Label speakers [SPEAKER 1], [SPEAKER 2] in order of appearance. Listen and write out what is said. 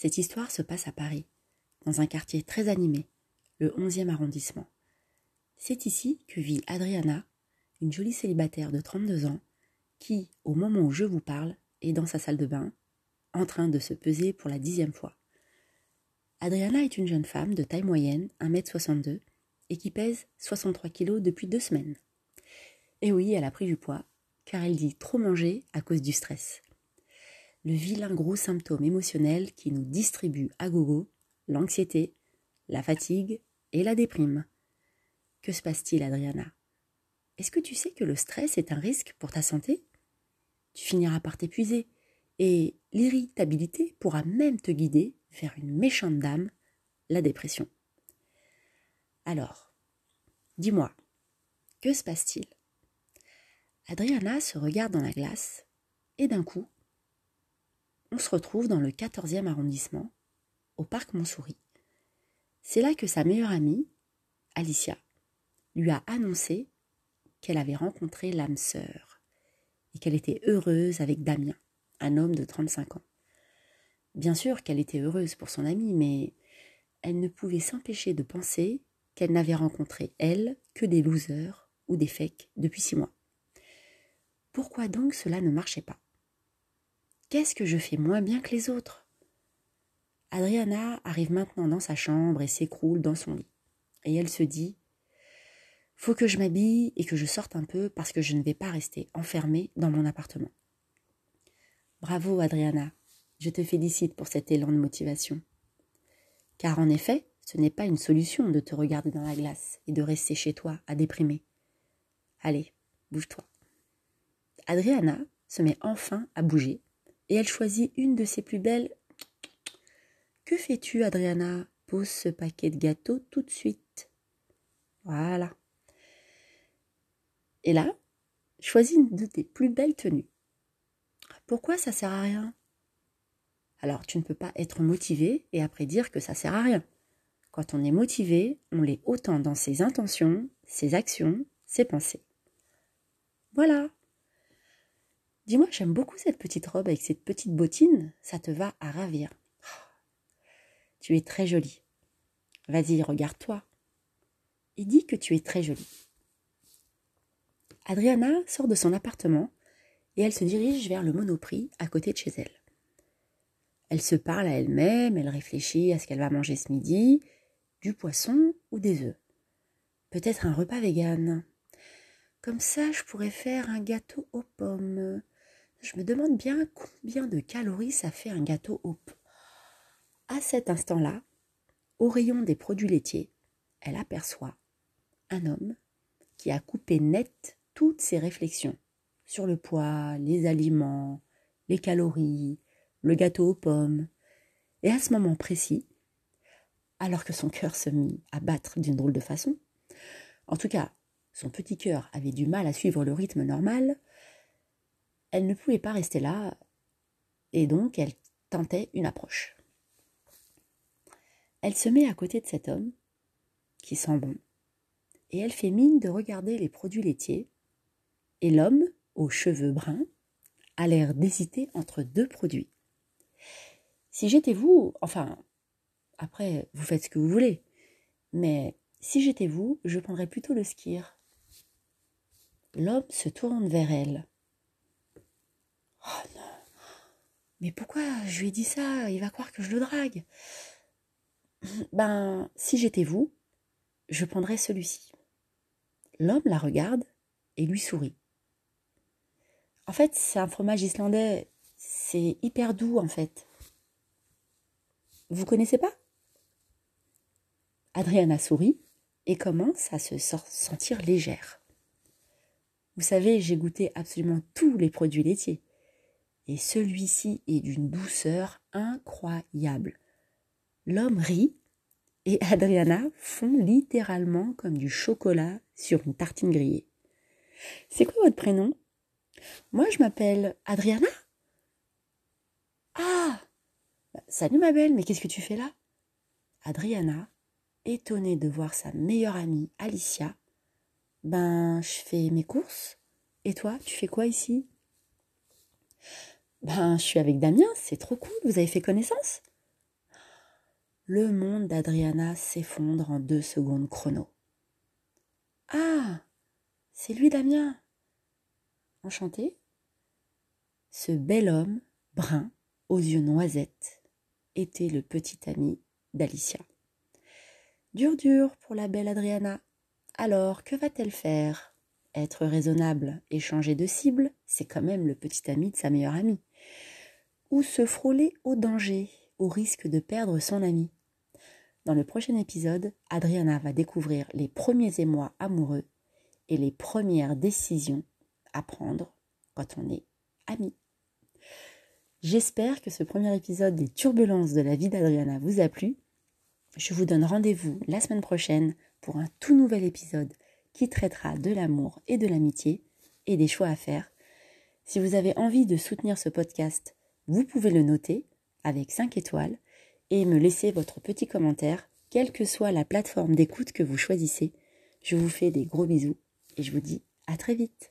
[SPEAKER 1] Cette histoire se passe à Paris, dans un quartier très animé, le 11e arrondissement. C'est ici que vit Adriana, une jolie célibataire de 32 ans, qui, au moment où je vous parle, est dans sa salle de bain, en train de se peser pour la dixième fois. Adriana est une jeune femme de taille moyenne, 1m62, et qui pèse 63 kilos depuis deux semaines. Et oui, elle a pris du poids, car elle dit trop manger à cause du stress. Le vilain gros symptôme émotionnel qui nous distribue à gogo, l'anxiété, la fatigue et la déprime. Que se passe-t-il, Adriana? Est-ce que tu sais que le stress est un risque pour ta santé? Tu finiras par t'épuiser, et l'irritabilité pourra même te guider vers une méchante dame, la dépression. Alors, dis-moi, que se passe-t-il? Adriana se regarde dans la glace et d'un coup, on se retrouve dans le 14e arrondissement, au parc Montsouris. C'est là que sa meilleure amie, Alicia, lui a annoncé qu'elle avait rencontré l'âme sœur et qu'elle était heureuse avec Damien, un homme de 35 ans. Bien sûr qu'elle était heureuse pour son ami, mais elle ne pouvait s'empêcher de penser qu'elle n'avait rencontré, elle, que des losers ou des fakes depuis six mois. Pourquoi donc cela ne marchait pas? Qu'est-ce que je fais moins bien que les autres? Adriana arrive maintenant dans sa chambre et s'écroule dans son lit. Et elle se dit Faut que je m'habille et que je sorte un peu parce que je ne vais pas rester enfermée dans mon appartement. Bravo, Adriana. Je te félicite pour cet élan de motivation. Car en effet, ce n'est pas une solution de te regarder dans la glace et de rester chez toi à déprimer. Allez, bouge-toi. Adriana se met enfin à bouger et elle choisit une de ses plus belles. Que fais-tu, Adriana? Pose ce paquet de gâteaux tout de suite. Voilà. Et là, choisis une de tes plus belles tenues. Pourquoi ça sert à rien? Alors, tu ne peux pas être motivé et après dire que ça sert à rien. Quand on est motivé, on l'est autant dans ses intentions, ses actions, ses pensées. Voilà. Dis-moi, j'aime beaucoup cette petite robe avec cette petite bottine, ça te va à ravir. Tu es très jolie. Vas-y, regarde-toi. Et dis que tu es très jolie. Adriana sort de son appartement et elle se dirige vers le monoprix à côté de chez elle. Elle se parle à elle-même, elle réfléchit à ce qu'elle va manger ce midi, du poisson ou des œufs. Peut-être un repas vegan. Comme ça, je pourrais faire un gâteau aux pommes. Je me demande bien combien de calories ça fait un gâteau pommes. À cet instant-là, au rayon des produits laitiers, elle aperçoit un homme qui a coupé net toutes ses réflexions sur le poids, les aliments, les calories, le gâteau aux pommes. Et à ce moment précis, alors que son cœur se mit à battre d'une drôle de façon, en tout cas, son petit cœur avait du mal à suivre le rythme normal, elle ne pouvait pas rester là, et donc elle tentait une approche. Elle se met à côté de cet homme, qui sent bon, et elle fait mine de regarder les produits laitiers, et l'homme, aux cheveux bruns, a l'air d'hésiter entre deux produits. Si j'étais vous, enfin, après, vous faites ce que vous voulez, mais si j'étais vous, je prendrais plutôt le skir. L'homme se tourne vers elle. Oh non, mais pourquoi je lui ai dit ça? Il va croire que je le drague. Ben, si j'étais vous, je prendrais celui-ci. L'homme la regarde et lui sourit. En fait, c'est un fromage islandais. C'est hyper doux, en fait. Vous connaissez pas? Adriana sourit et commence à se sentir légère. Vous savez, j'ai goûté absolument tous les produits laitiers. Et celui-ci est d'une douceur incroyable. L'homme rit et Adriana fond littéralement comme du chocolat sur une tartine grillée. C'est quoi votre prénom? Moi, je m'appelle Adriana? Ah Salut ma belle, mais qu'est-ce que tu fais là? Adriana, étonnée de voir sa meilleure amie Alicia, ben, je fais mes courses. Et toi, tu fais quoi ici? Ben, je suis avec Damien, c'est trop cool, vous avez fait connaissance? Le monde d'Adriana s'effondre en deux secondes chrono. Ah C'est lui Damien Enchanté Ce bel homme, brun, aux yeux noisettes, était le petit ami d'Alicia. Dur dur pour la belle Adriana. Alors, que va-t-elle faire? Être raisonnable et changer de cible, c'est quand même le petit ami de sa meilleure amie. Ou se frôler au danger, au risque de perdre son ami. Dans le prochain épisode, Adriana va découvrir les premiers émois amoureux et les premières décisions à prendre quand on est ami. J'espère que ce premier épisode des turbulences de la vie d'Adriana vous a plu. Je vous donne rendez-vous la semaine prochaine pour un tout nouvel épisode qui traitera de l'amour et de l'amitié et des choix à faire. Si vous avez envie de soutenir ce podcast, vous pouvez le noter avec 5 étoiles et me laisser votre petit commentaire, quelle que soit la plateforme d'écoute que vous choisissez. Je vous fais des gros bisous et je vous dis à très vite.